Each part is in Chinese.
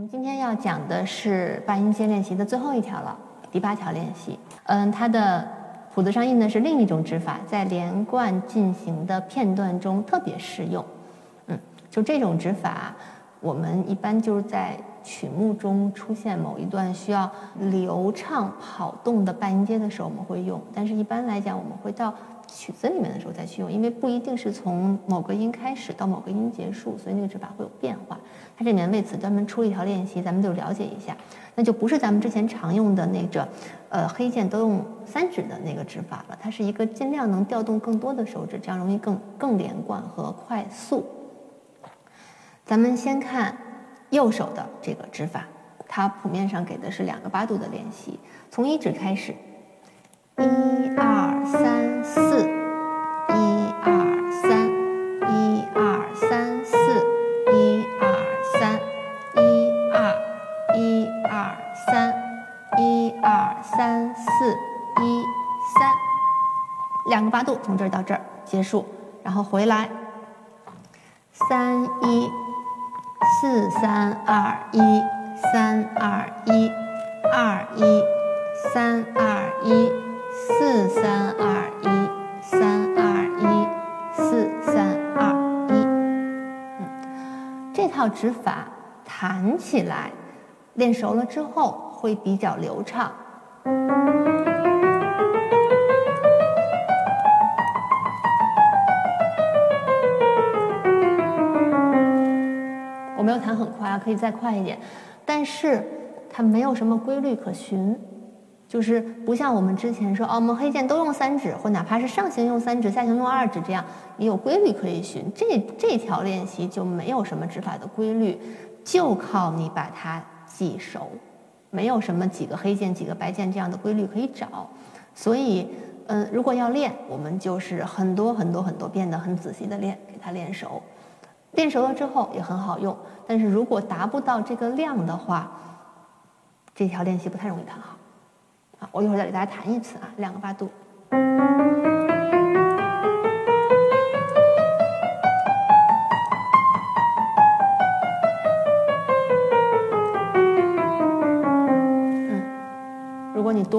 我们今天要讲的是八音阶练习的最后一条了，第八条练习。嗯，它的谱子上印的是另一种指法，在连贯进行的片段中特别适用。嗯，就这种指法，我们一般就是在曲目中出现某一段需要流畅跑动的半音阶的时候，我们会用。但是一般来讲，我们会到曲子里面的时候再去用，因为不一定是从某个音开始到某个音结束，所以那个指法会有变化。它这里面为此专门出了一条练习，咱们就了解一下。那就不是咱们之前常用的那个，呃，黑键都用三指的那个指法了。它是一个尽量能调动更多的手指，这样容易更更连贯和快速。咱们先看右手的这个指法，它谱面上给的是两个八度的练习，从一指开始。一四，一三，两个八度，从这儿到这儿结束，然后回来，三一，四三二一，三二一，二一，三二一。四三二一，三二一，四三二一。嗯，这套指法弹起来，练熟了之后会比较流畅。我没有弹很快啊，可以再快一点，但是它没有什么规律可循。就是不像我们之前说，哦，我们黑键都用三指，或哪怕是上行用三指，下行用二指，这样也有规律可以循。这这条练习就没有什么指法的规律，就靠你把它记熟，没有什么几个黑键几个白键这样的规律可以找。所以，嗯，如果要练，我们就是很多很多很多遍的很仔细的练，给它练熟。练熟了之后也很好用，但是如果达不到这个量的话，这条练习不太容易弹好。好，我一会儿再给大家弹一次啊，两个八度。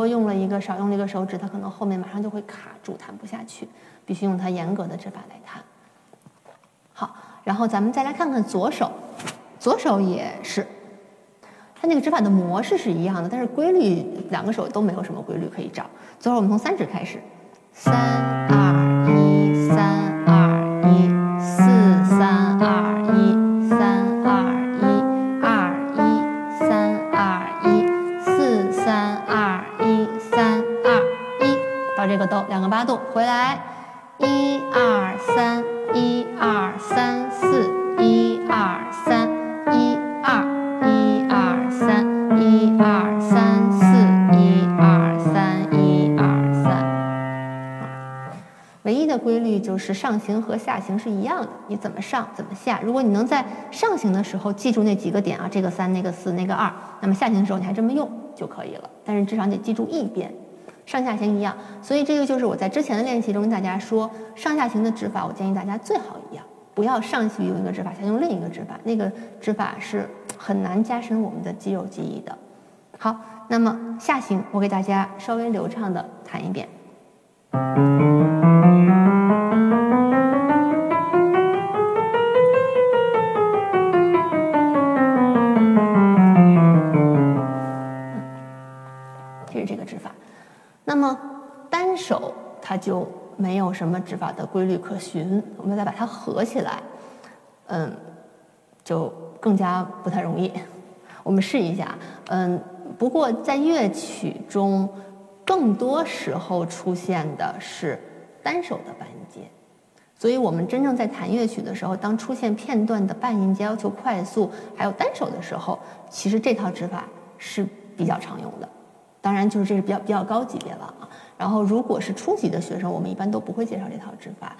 多用了一个，少用了一个手指，它可能后面马上就会卡住，弹不下去，必须用它严格的指法来弹。好，然后咱们再来看看左手，左手也是。它那个指法的模式是一样的，但是规律两个手都没有什么规律可以找。最后我们从三指开始，三二一，三二一，四三二一，三二一，二一，三二一，四三二，这个都两个八度，回来，一二三，一二三四，一二三，一二。一二三四，一二三，一二三。唯一的规律就是上行和下行是一样的，你怎么上怎么下。如果你能在上行的时候记住那几个点啊，这个三，那个四，那个二，那么下行的时候你还这么用就可以了。但是至少得记住一边，上下行一样。所以这个就是我在之前的练习中跟大家说，上下行的指法，我建议大家最好一样，不要上去用一个指法，下用另一个指法，那个指法是。很难加深我们的肌肉记忆的。好，那么下行，我给大家稍微流畅的弹一遍。这是这个指法。那么单手它就没有什么指法的规律可循，我们再把它合起来，嗯，就。更加不太容易，我们试一下。嗯，不过在乐曲中，更多时候出现的是单手的半音阶，所以我们真正在弹乐曲的时候，当出现片段的半音阶要求快速，还有单手的时候，其实这套指法是比较常用的。当然，就是这是比较比较高级别了啊。然后，如果是初级的学生，我们一般都不会介绍这套指法，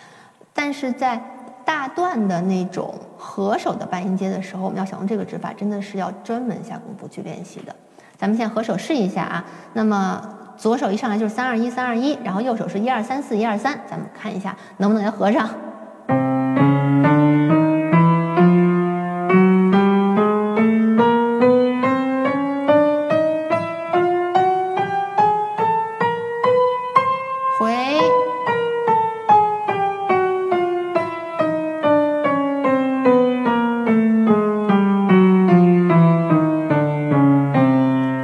但是在。大段的那种合手的半音阶的时候，我们要想用这个指法，真的是要专门下功夫去练习的。咱们现在合手试一下啊。那么左手一上来就是三二一三二一，然后右手是一二三四一二三，咱们看一下能不能给它合上。回。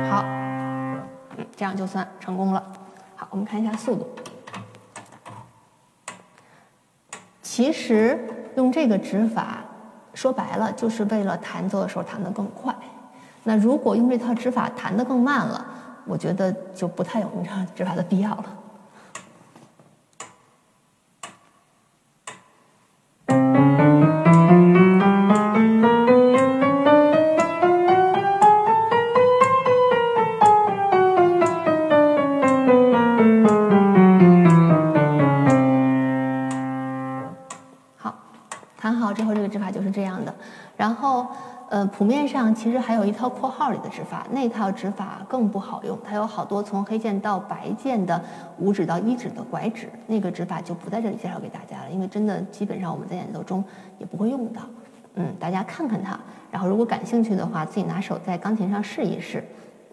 好这样就算成功了。好我们看一下速度。其实用这个指法说白了就是为了弹奏的时候弹的更快。那如果用这套指法弹的更慢了我觉得就不太有用这套指法的必要了。弹好之后，这个指法就是这样的。然后，呃，谱面上其实还有一套括号里的指法，那套指法更不好用，它有好多从黑键到白键的五指到一指的拐指，那个指法就不在这里介绍给大家了，因为真的基本上我们在演奏中也不会用到。嗯，大家看看它，然后如果感兴趣的话，自己拿手在钢琴上试一试，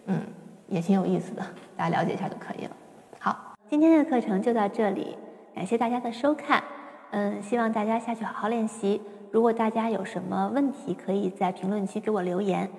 嗯，也挺有意思的，大家了解一下就可以了。好，今天的课程就到这里，感谢大家的收看。嗯，希望大家下去好好练习。如果大家有什么问题，可以在评论区给我留言，